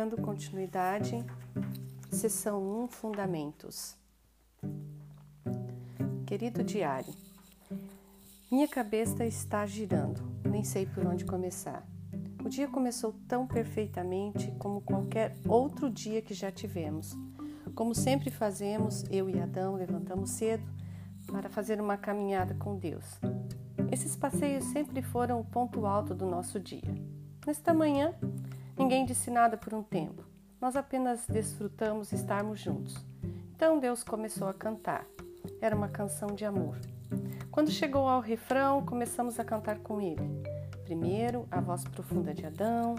Dando continuidade, sessão 1 Fundamentos. Querido diário, minha cabeça está girando, nem sei por onde começar. O dia começou tão perfeitamente como qualquer outro dia que já tivemos. Como sempre fazemos, eu e Adão levantamos cedo para fazer uma caminhada com Deus. Esses passeios sempre foram o ponto alto do nosso dia. Nesta manhã, ninguém disse nada por um tempo. Nós apenas desfrutamos estarmos juntos. Então Deus começou a cantar. Era uma canção de amor. Quando chegou ao refrão, começamos a cantar com ele. Primeiro, a voz profunda de Adão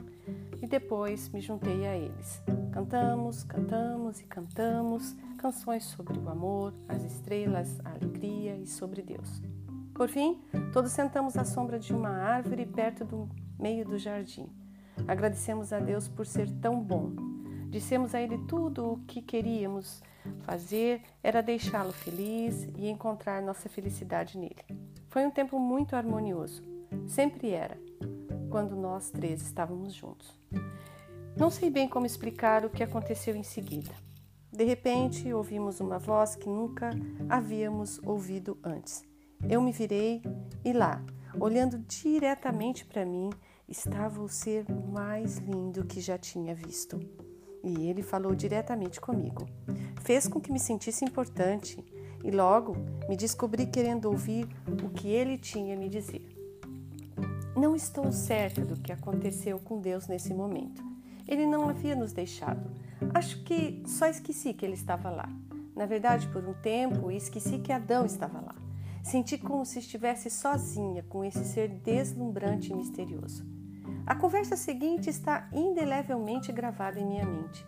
e depois me juntei a eles. Cantamos, cantamos e cantamos canções sobre o amor, as estrelas, a alegria e sobre Deus. Por fim, todos sentamos à sombra de uma árvore perto do meio do jardim. Agradecemos a Deus por ser tão bom. Dissemos a Ele tudo o que queríamos fazer era deixá-lo feliz e encontrar nossa felicidade nele. Foi um tempo muito harmonioso. Sempre era, quando nós três estávamos juntos. Não sei bem como explicar o que aconteceu em seguida. De repente, ouvimos uma voz que nunca havíamos ouvido antes. Eu me virei e lá, olhando diretamente para mim, estava o ser mais lindo que já tinha visto. E ele falou diretamente comigo. Fez com que me sentisse importante e logo me descobri querendo ouvir o que ele tinha a me dizer. Não estou certa do que aconteceu com Deus nesse momento. Ele não havia nos deixado. Acho que só esqueci que ele estava lá. Na verdade, por um tempo, esqueci que Adão estava lá. Senti como se estivesse sozinha com esse ser deslumbrante e misterioso. A conversa seguinte está indelevelmente gravada em minha mente.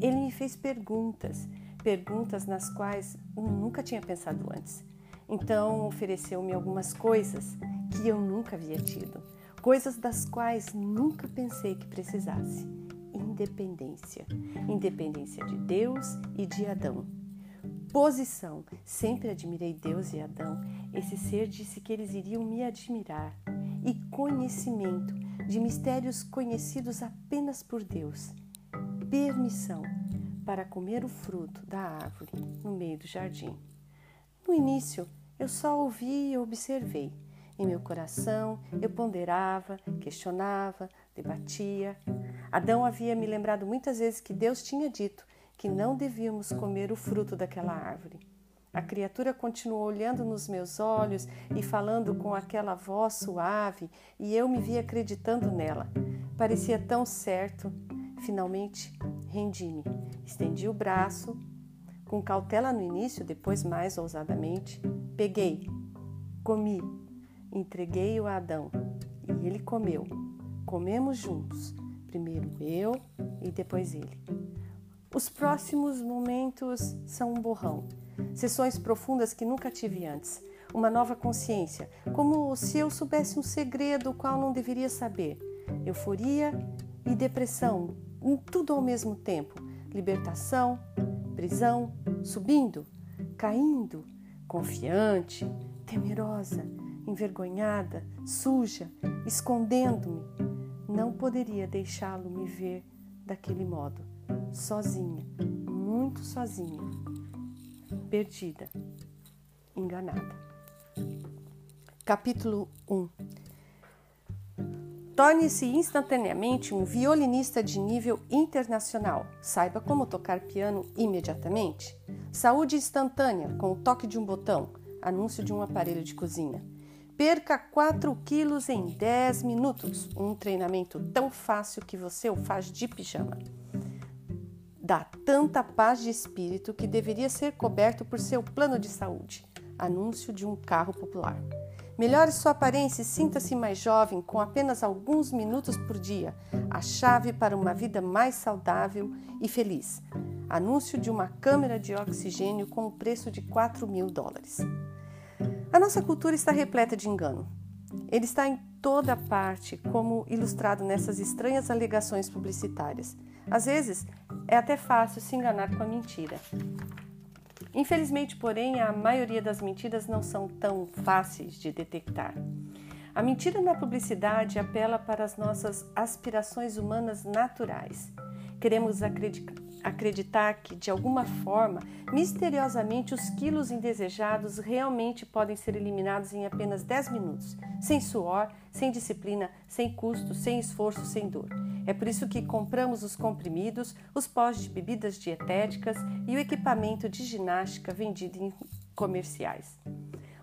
Ele me fez perguntas, perguntas nas quais nunca tinha pensado antes. Então ofereceu-me algumas coisas que eu nunca havia tido, coisas das quais nunca pensei que precisasse. Independência. Independência de Deus e de Adão. Posição. Sempre admirei Deus e Adão. Esse ser disse que eles iriam me admirar. E conhecimento de mistérios conhecidos apenas por Deus. Permissão para comer o fruto da árvore no meio do jardim. No início, eu só ouvi e observei. Em meu coração, eu ponderava, questionava, debatia. Adão havia me lembrado muitas vezes que Deus tinha dito que não devíamos comer o fruto daquela árvore. A criatura continuou olhando nos meus olhos e falando com aquela voz suave, e eu me vi acreditando nela. Parecia tão certo. Finalmente, rendi-me. Estendi o braço, com cautela no início, depois mais ousadamente. Peguei, comi, entreguei-o a Adão, e ele comeu. Comemos juntos, primeiro eu e depois ele. Os próximos momentos são um borrão sessões profundas que nunca tive antes, uma nova consciência, como se eu soubesse um segredo o qual não deveria saber. Euforia e depressão, tudo ao mesmo tempo. Libertação, prisão, subindo, caindo, confiante, temerosa, envergonhada, suja, escondendo-me. Não poderia deixá-lo me ver daquele modo, sozinha, muito sozinha perdida, enganada. Capítulo 1 Torne-se instantaneamente um violinista de nível internacional. Saiba como tocar piano imediatamente. Saúde instantânea com o toque de um botão. Anúncio de um aparelho de cozinha. Perca 4 quilos em 10 minutos. Um treinamento tão fácil que você o faz de pijama dá tanta paz de espírito que deveria ser coberto por seu plano de saúde. Anúncio de um carro popular. Melhore sua aparência e sinta-se mais jovem com apenas alguns minutos por dia. A chave para uma vida mais saudável e feliz. Anúncio de uma câmera de oxigênio com o preço de 4 mil dólares. A nossa cultura está repleta de engano. Ele está em toda parte, como ilustrado nessas estranhas alegações publicitárias. Às vezes, é até fácil se enganar com a mentira. Infelizmente, porém, a maioria das mentiras não são tão fáceis de detectar. A mentira na publicidade apela para as nossas aspirações humanas naturais. Queremos acreditar que, de alguma forma, misteriosamente, os quilos indesejados realmente podem ser eliminados em apenas 10 minutos, sem suor, sem disciplina, sem custo, sem esforço, sem dor. É por isso que compramos os comprimidos, os pós de bebidas dietéticas e o equipamento de ginástica vendido em comerciais.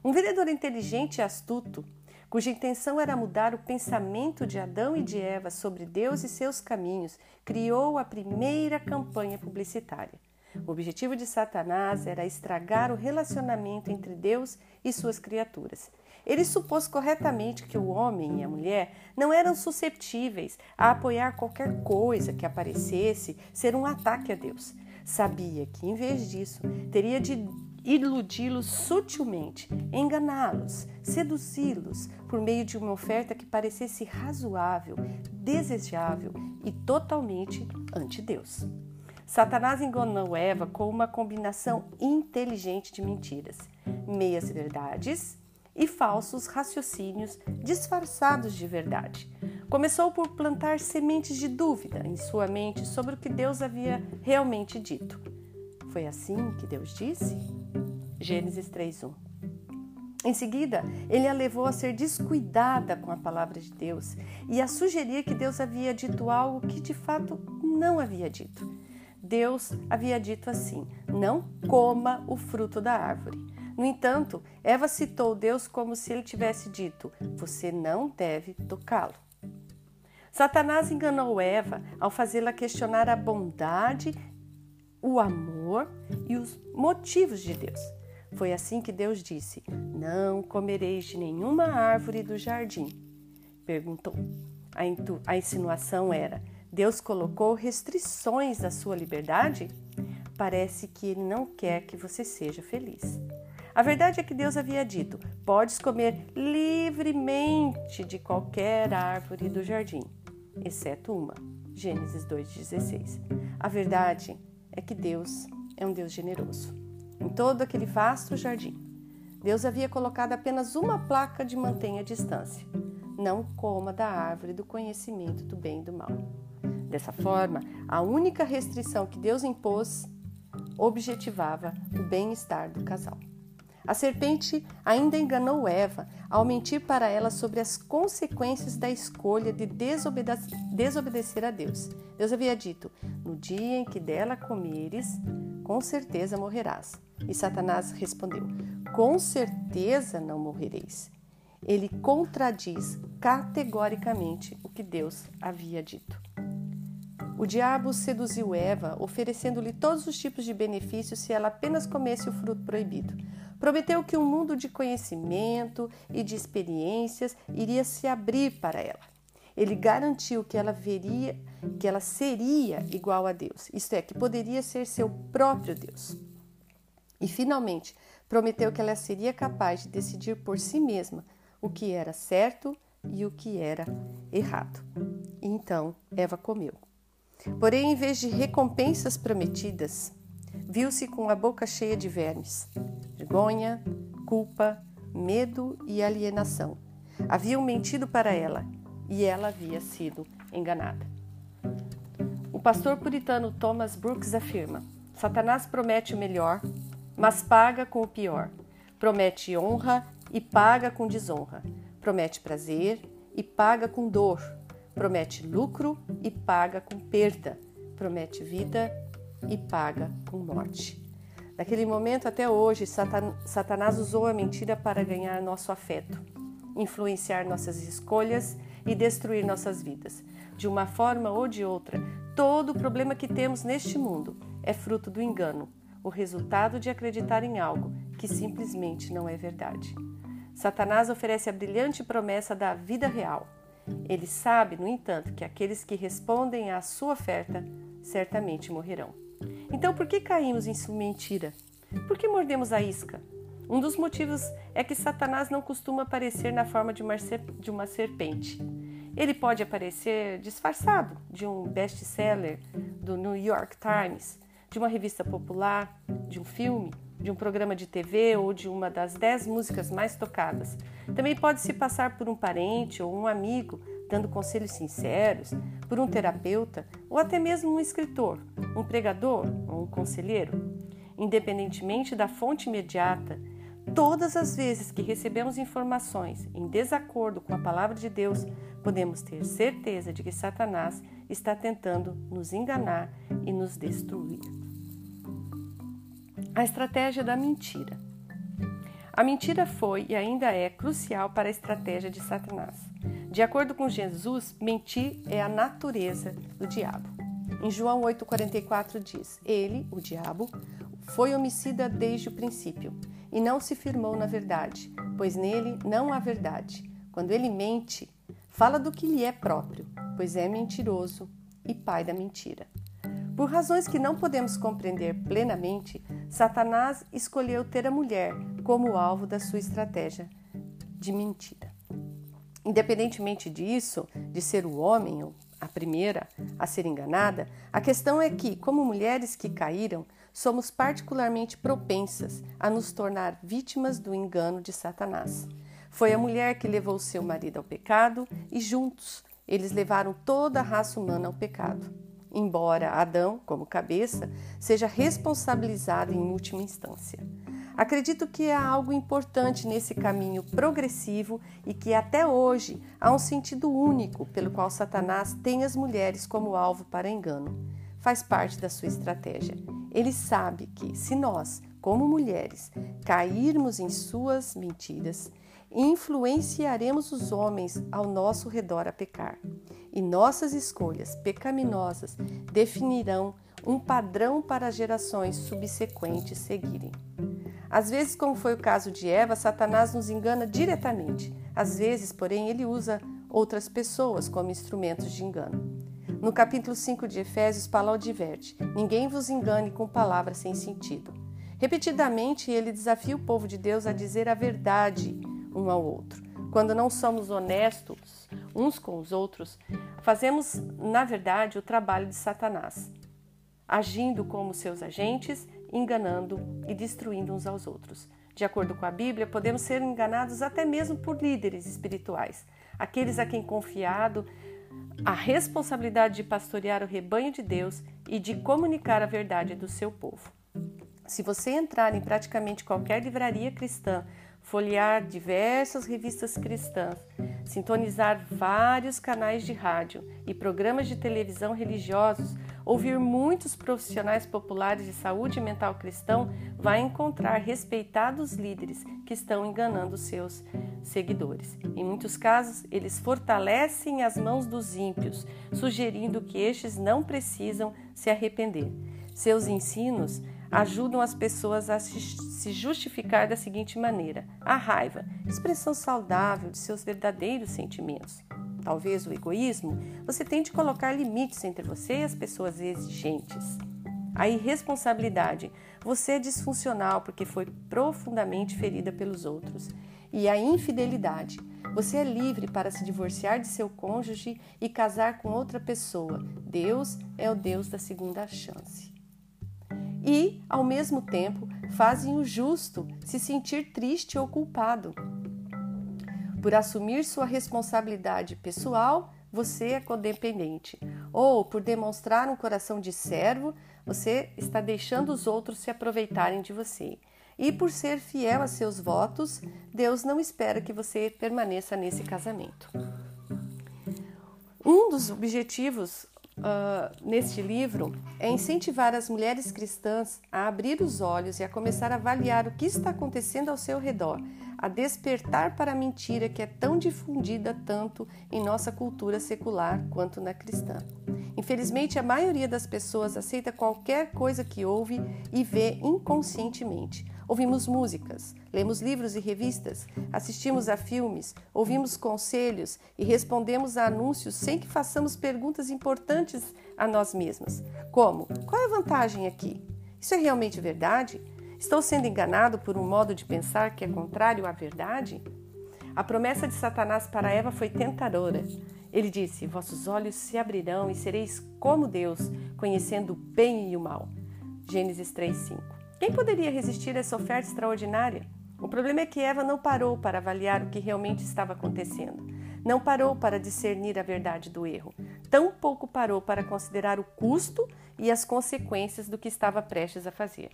Um vendedor inteligente e astuto cuja intenção era mudar o pensamento de Adão e de Eva sobre Deus e seus caminhos, criou a primeira campanha publicitária. O objetivo de Satanás era estragar o relacionamento entre Deus e suas criaturas. Ele supôs corretamente que o homem e a mulher não eram susceptíveis a apoiar qualquer coisa que aparecesse ser um ataque a Deus. Sabia que, em vez disso, teria de iludi-los sutilmente, enganá-los, seduzi-los por meio de uma oferta que parecesse razoável, desejável e totalmente ante-Deus. Satanás enganou Eva com uma combinação inteligente de mentiras, meias verdades e falsos raciocínios disfarçados de verdade. Começou por plantar sementes de dúvida em sua mente sobre o que Deus havia realmente dito. Foi assim que Deus disse? Gênesis 3:1. Em seguida, ele a levou a ser descuidada com a palavra de Deus e a sugerir que Deus havia dito algo que de fato não havia dito. Deus havia dito assim: não coma o fruto da árvore. No entanto, Eva citou Deus como se ele tivesse dito: você não deve tocá-lo. Satanás enganou Eva ao fazê-la questionar a bondade, o amor e os motivos de Deus. Foi assim que Deus disse: Não comereis de nenhuma árvore do jardim. Perguntou. A, a insinuação era: Deus colocou restrições à sua liberdade? Parece que ele não quer que você seja feliz. A verdade é que Deus havia dito: Podes comer livremente de qualquer árvore do jardim, exceto uma. Gênesis 2,16. A verdade é que Deus é um Deus generoso em todo aquele vasto jardim. Deus havia colocado apenas uma placa de mantenha a distância. Não coma da árvore do conhecimento do bem e do mal. Dessa forma, a única restrição que Deus impôs objetivava o bem-estar do casal. A serpente ainda enganou Eva ao mentir para ela sobre as consequências da escolha de desobedecer a Deus. Deus havia dito: No dia em que dela comeres, com certeza morrerás. E Satanás respondeu: Com certeza não morrereis. Ele contradiz categoricamente o que Deus havia dito. O diabo seduziu Eva, oferecendo-lhe todos os tipos de benefícios se ela apenas comesse o fruto proibido. Prometeu que um mundo de conhecimento e de experiências iria se abrir para ela. Ele garantiu que ela veria, que ela seria igual a Deus, isto é, que poderia ser seu próprio Deus. E, finalmente, prometeu que ela seria capaz de decidir por si mesma o que era certo e o que era errado. Então Eva comeu. Porém, em vez de recompensas prometidas, viu-se com a boca cheia de vermes, vergonha, culpa, medo e alienação. Haviam mentido para ela e ela havia sido enganada. O pastor puritano Thomas Brooks afirma: Satanás promete o melhor, mas paga com o pior. Promete honra e paga com desonra. Promete prazer e paga com dor. Promete lucro e paga com perda. Promete vida e paga com morte. Daquele momento até hoje, Satanás usou a mentira para ganhar nosso afeto, influenciar nossas escolhas e destruir nossas vidas. De uma forma ou de outra, todo o problema que temos neste mundo é fruto do engano, o resultado de acreditar em algo que simplesmente não é verdade. Satanás oferece a brilhante promessa da vida real. Ele sabe, no entanto, que aqueles que respondem à sua oferta certamente morrerão. Então, por que caímos em sua mentira? Por que mordemos a isca? Um dos motivos é que Satanás não costuma aparecer na forma de uma serpente. Ele pode aparecer disfarçado de um best-seller do New York Times, de uma revista popular, de um filme, de um programa de TV ou de uma das dez músicas mais tocadas. Também pode se passar por um parente ou um amigo dando conselhos sinceros, por um terapeuta ou até mesmo um escritor, um pregador ou um conselheiro. Independentemente da fonte imediata, todas as vezes que recebemos informações em desacordo com a palavra de Deus, podemos ter certeza de que Satanás está tentando nos enganar e nos destruir. A estratégia da mentira. A mentira foi e ainda é crucial para a estratégia de Satanás. De acordo com Jesus, mentir é a natureza do diabo. Em João 8,44 diz: Ele, o diabo, foi homicida desde o princípio e não se firmou na verdade, pois nele não há verdade. Quando ele mente, fala do que lhe é próprio, pois é mentiroso e pai da mentira. Por razões que não podemos compreender plenamente, Satanás escolheu ter a mulher como alvo da sua estratégia de mentira. Independentemente disso, de ser o homem, a primeira a ser enganada, a questão é que, como mulheres que caíram, somos particularmente propensas a nos tornar vítimas do engano de Satanás. Foi a mulher que levou seu marido ao pecado e juntos eles levaram toda a raça humana ao pecado. Embora Adão, como cabeça, seja responsabilizado em última instância. Acredito que há algo importante nesse caminho progressivo e que até hoje há um sentido único pelo qual Satanás tem as mulheres como alvo para engano. Faz parte da sua estratégia. Ele sabe que, se nós, como mulheres, cairmos em suas mentiras, influenciaremos os homens ao nosso redor a pecar. E nossas escolhas pecaminosas definirão um padrão para as gerações subsequentes seguirem. Às vezes, como foi o caso de Eva, Satanás nos engana diretamente. Às vezes, porém, ele usa outras pessoas como instrumentos de engano. No capítulo 5 de Efésios, Paulo adverte: Ninguém vos engane com palavras sem sentido. Repetidamente, ele desafia o povo de Deus a dizer a verdade um ao outro. Quando não somos honestos uns com os outros, fazemos, na verdade, o trabalho de Satanás, agindo como seus agentes, enganando e destruindo uns aos outros. De acordo com a Bíblia, podemos ser enganados até mesmo por líderes espirituais, aqueles a quem confiado a responsabilidade de pastorear o rebanho de Deus e de comunicar a verdade do seu povo. Se você entrar em praticamente qualquer livraria cristã, folhear diversas revistas cristãs, sintonizar vários canais de rádio e programas de televisão religiosos, ouvir muitos profissionais populares de saúde mental cristão, vai encontrar respeitados líderes que estão enganando seus seguidores. Em muitos casos, eles fortalecem as mãos dos ímpios, sugerindo que estes não precisam se arrepender. Seus ensinos ajudam as pessoas a se justificar da seguinte maneira: a raiva, expressão saudável de seus verdadeiros sentimentos. Talvez o egoísmo, você tente colocar limites entre você e as pessoas exigentes. A irresponsabilidade, você é disfuncional porque foi profundamente ferida pelos outros. E a infidelidade, você é livre para se divorciar de seu cônjuge e casar com outra pessoa. Deus é o Deus da segunda chance e, ao mesmo tempo, fazem o justo se sentir triste ou culpado. Por assumir sua responsabilidade pessoal, você é codependente. Ou por demonstrar um coração de servo, você está deixando os outros se aproveitarem de você. E por ser fiel a seus votos, Deus não espera que você permaneça nesse casamento. Um dos objetivos uh, neste livro é incentivar as mulheres cristãs a abrir os olhos e a começar a avaliar o que está acontecendo ao seu redor, a despertar para a mentira que é tão difundida tanto em nossa cultura secular quanto na cristã. Infelizmente, a maioria das pessoas aceita qualquer coisa que ouve e vê inconscientemente. Ouvimos músicas, lemos livros e revistas, assistimos a filmes, ouvimos conselhos e respondemos a anúncios sem que façamos perguntas importantes a nós mesmas, como: qual é a vantagem aqui? Isso é realmente verdade? Estou sendo enganado por um modo de pensar que é contrário à verdade? A promessa de Satanás para Eva foi tentadora. Ele disse: Vossos olhos se abrirão e sereis como Deus, conhecendo o bem e o mal. Gênesis 3:5. Quem poderia resistir a essa oferta extraordinária? O problema é que Eva não parou para avaliar o que realmente estava acontecendo. Não parou para discernir a verdade do erro, tampouco parou para considerar o custo e as consequências do que estava prestes a fazer.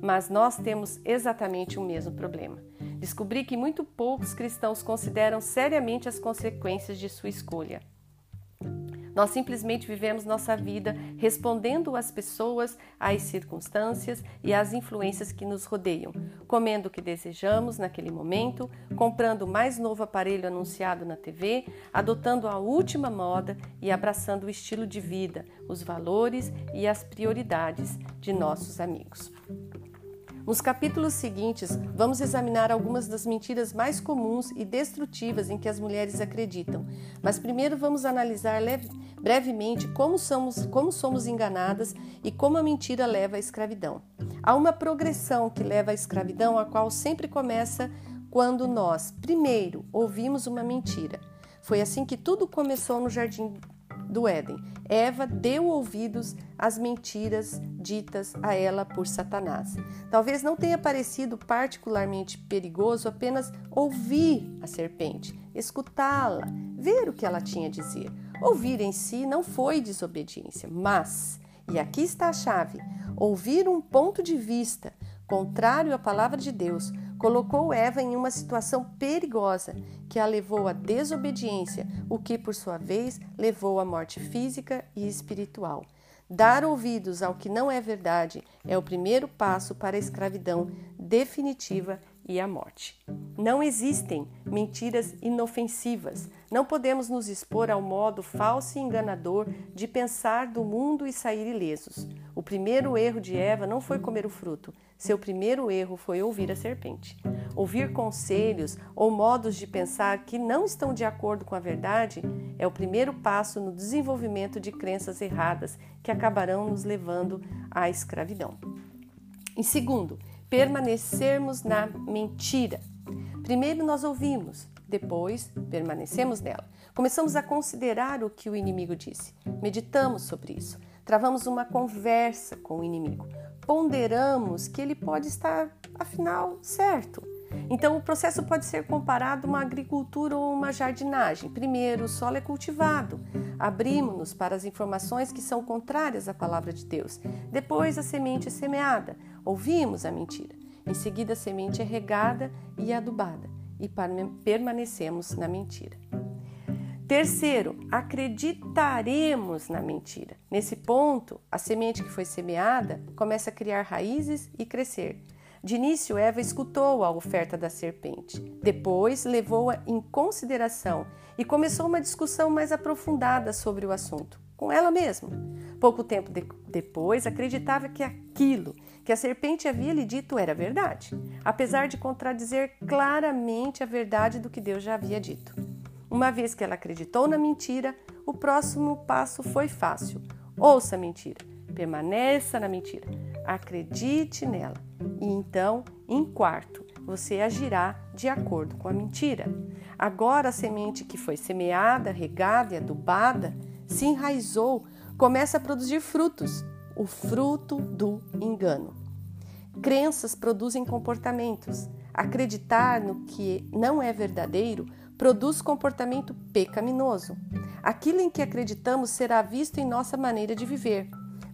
Mas nós temos exatamente o mesmo problema. Descobri que muito poucos cristãos consideram seriamente as consequências de sua escolha. Nós simplesmente vivemos nossa vida respondendo às pessoas, às circunstâncias e às influências que nos rodeiam, comendo o que desejamos naquele momento, comprando o mais novo aparelho anunciado na TV, adotando a última moda e abraçando o estilo de vida, os valores e as prioridades de nossos amigos. Nos capítulos seguintes, vamos examinar algumas das mentiras mais comuns e destrutivas em que as mulheres acreditam. Mas primeiro vamos analisar brevemente como somos, como somos enganadas e como a mentira leva à escravidão. Há uma progressão que leva à escravidão, a qual sempre começa quando nós, primeiro, ouvimos uma mentira. Foi assim que tudo começou no jardim do Éden. Eva deu ouvidos às mentiras ditas a ela por Satanás. Talvez não tenha parecido particularmente perigoso apenas ouvir a serpente, escutá-la, ver o que ela tinha a dizer. Ouvir em si não foi desobediência, mas, e aqui está a chave, ouvir um ponto de vista contrário à palavra de Deus colocou Eva em uma situação perigosa que a levou à desobediência, o que, por sua vez, levou à morte física e espiritual. Dar ouvidos ao que não é verdade é o primeiro passo para a escravidão definitiva e a morte. Não existem mentiras inofensivas. Não podemos nos expor ao modo falso e enganador de pensar do mundo e sair ilesos. O primeiro erro de Eva não foi comer o fruto. Seu primeiro erro foi ouvir a serpente. Ouvir conselhos ou modos de pensar que não estão de acordo com a verdade é o primeiro passo no desenvolvimento de crenças erradas que acabarão nos levando à escravidão. Em segundo, permanecermos na mentira. Primeiro nós ouvimos, depois permanecemos nela. Começamos a considerar o que o inimigo disse. Meditamos sobre isso. Travamos uma conversa com o inimigo. Ponderamos que ele pode estar, afinal, certo. Então, o processo pode ser comparado a uma agricultura ou uma jardinagem. Primeiro, o solo é cultivado, abrimos-nos para as informações que são contrárias à palavra de Deus. Depois, a semente é semeada, ouvimos a mentira. Em seguida, a semente é regada e adubada, e permanecemos na mentira. Terceiro, acreditaremos na mentira. Nesse ponto, a semente que foi semeada começa a criar raízes e crescer. De início, Eva escutou a oferta da serpente. Depois, levou-a em consideração e começou uma discussão mais aprofundada sobre o assunto, com ela mesma. Pouco tempo de depois, acreditava que aquilo que a serpente havia lhe dito era verdade, apesar de contradizer claramente a verdade do que Deus já havia dito. Uma vez que ela acreditou na mentira, o próximo passo foi fácil. Ouça a mentira, permaneça na mentira, acredite nela e então, em quarto, você agirá de acordo com a mentira. Agora a semente que foi semeada, regada e adubada se enraizou, começa a produzir frutos, o fruto do engano. Crenças produzem comportamentos. Acreditar no que não é verdadeiro produz comportamento pecaminoso. Aquilo em que acreditamos será visto em nossa maneira de viver.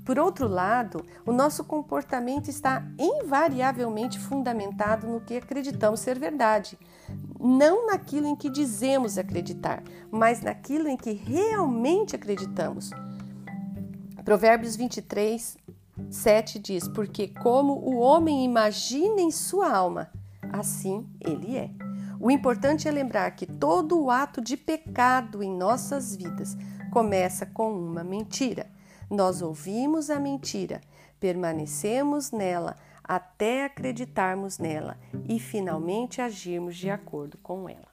Por outro lado, o nosso comportamento está invariavelmente fundamentado no que acreditamos ser verdade, não naquilo em que dizemos acreditar, mas naquilo em que realmente acreditamos. Provérbios 23, 7 diz: Porque como o homem imagina em sua alma, assim ele é. O importante é lembrar que todo o ato de pecado em nossas vidas começa com uma mentira. Nós ouvimos a mentira, permanecemos nela até acreditarmos nela e finalmente agirmos de acordo com ela.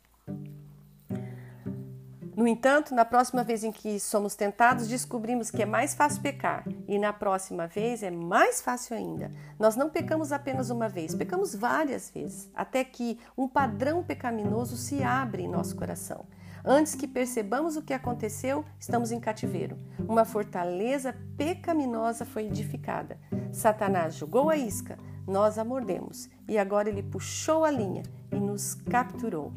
No entanto, na próxima vez em que somos tentados, descobrimos que é mais fácil pecar, e na próxima vez é mais fácil ainda. Nós não pecamos apenas uma vez, pecamos várias vezes, até que um padrão pecaminoso se abre em nosso coração. Antes que percebamos o que aconteceu, estamos em cativeiro. Uma fortaleza pecaminosa foi edificada. Satanás jogou a isca, nós a mordemos e agora ele puxou a linha e nos capturou.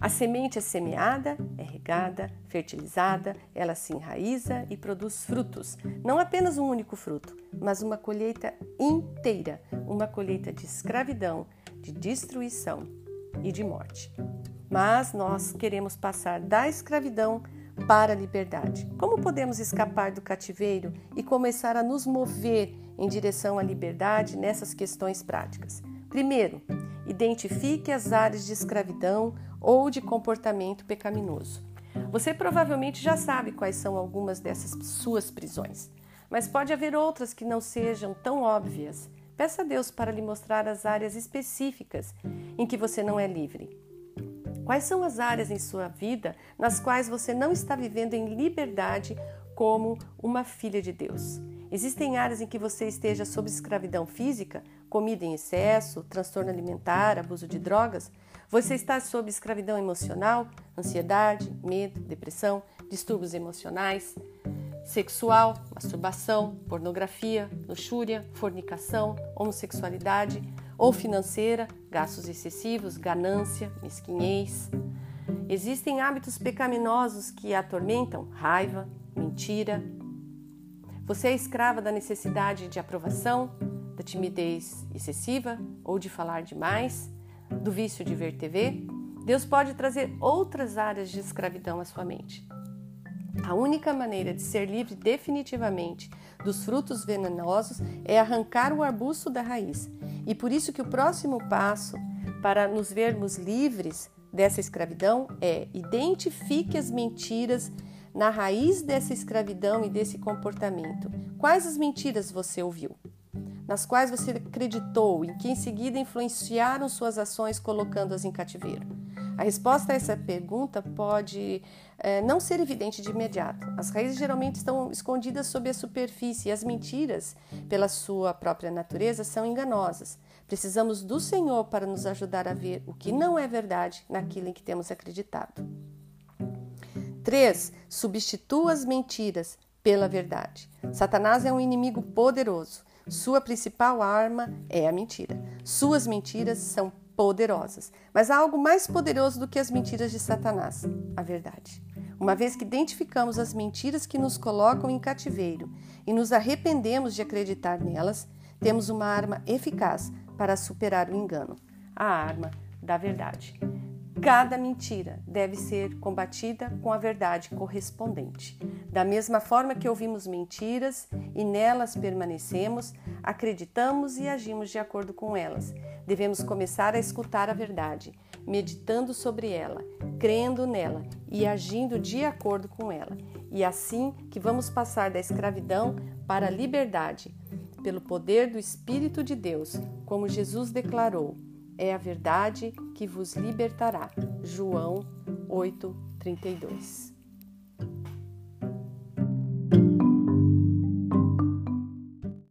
A semente é semeada, é regada, fertilizada, ela se enraiza e produz frutos. Não apenas um único fruto, mas uma colheita inteira uma colheita de escravidão, de destruição e de morte. Mas nós queremos passar da escravidão para a liberdade. Como podemos escapar do cativeiro e começar a nos mover em direção à liberdade nessas questões práticas? Primeiro, identifique as áreas de escravidão ou de comportamento pecaminoso. Você provavelmente já sabe quais são algumas dessas suas prisões, mas pode haver outras que não sejam tão óbvias. Peça a Deus para lhe mostrar as áreas específicas em que você não é livre. Quais são as áreas em sua vida nas quais você não está vivendo em liberdade como uma filha de Deus? Existem áreas em que você esteja sob escravidão física, comida em excesso, transtorno alimentar, abuso de drogas? Você está sob escravidão emocional, ansiedade, medo, depressão, distúrbios emocionais, sexual, masturbação, pornografia, luxúria, fornicação, homossexualidade ou financeira, gastos excessivos, ganância, mesquinhez. Existem hábitos pecaminosos que atormentam raiva, mentira. Você é escrava da necessidade de aprovação, da timidez excessiva ou de falar demais do vício de ver TV, Deus pode trazer outras áreas de escravidão à sua mente. A única maneira de ser livre definitivamente dos frutos venenosos é arrancar o arbusto da raiz. E por isso que o próximo passo para nos vermos livres dessa escravidão é identifique as mentiras na raiz dessa escravidão e desse comportamento. Quais as mentiras você ouviu? Nas quais você acreditou e que em seguida influenciaram suas ações colocando-as em cativeiro? A resposta a essa pergunta pode é, não ser evidente de imediato. As raízes geralmente estão escondidas sob a superfície e as mentiras, pela sua própria natureza, são enganosas. Precisamos do Senhor para nos ajudar a ver o que não é verdade naquilo em que temos acreditado. 3. Substitua as mentiras pela verdade. Satanás é um inimigo poderoso. Sua principal arma é a mentira. Suas mentiras são poderosas. Mas há algo mais poderoso do que as mentiras de Satanás: a verdade. Uma vez que identificamos as mentiras que nos colocam em cativeiro e nos arrependemos de acreditar nelas, temos uma arma eficaz para superar o engano a arma da verdade. Cada mentira deve ser combatida com a verdade correspondente. Da mesma forma que ouvimos mentiras e nelas permanecemos, acreditamos e agimos de acordo com elas. Devemos começar a escutar a verdade, meditando sobre ela, crendo nela e agindo de acordo com ela. E assim que vamos passar da escravidão para a liberdade, pelo poder do Espírito de Deus, como Jesus declarou é a verdade que vos libertará. João 8:32.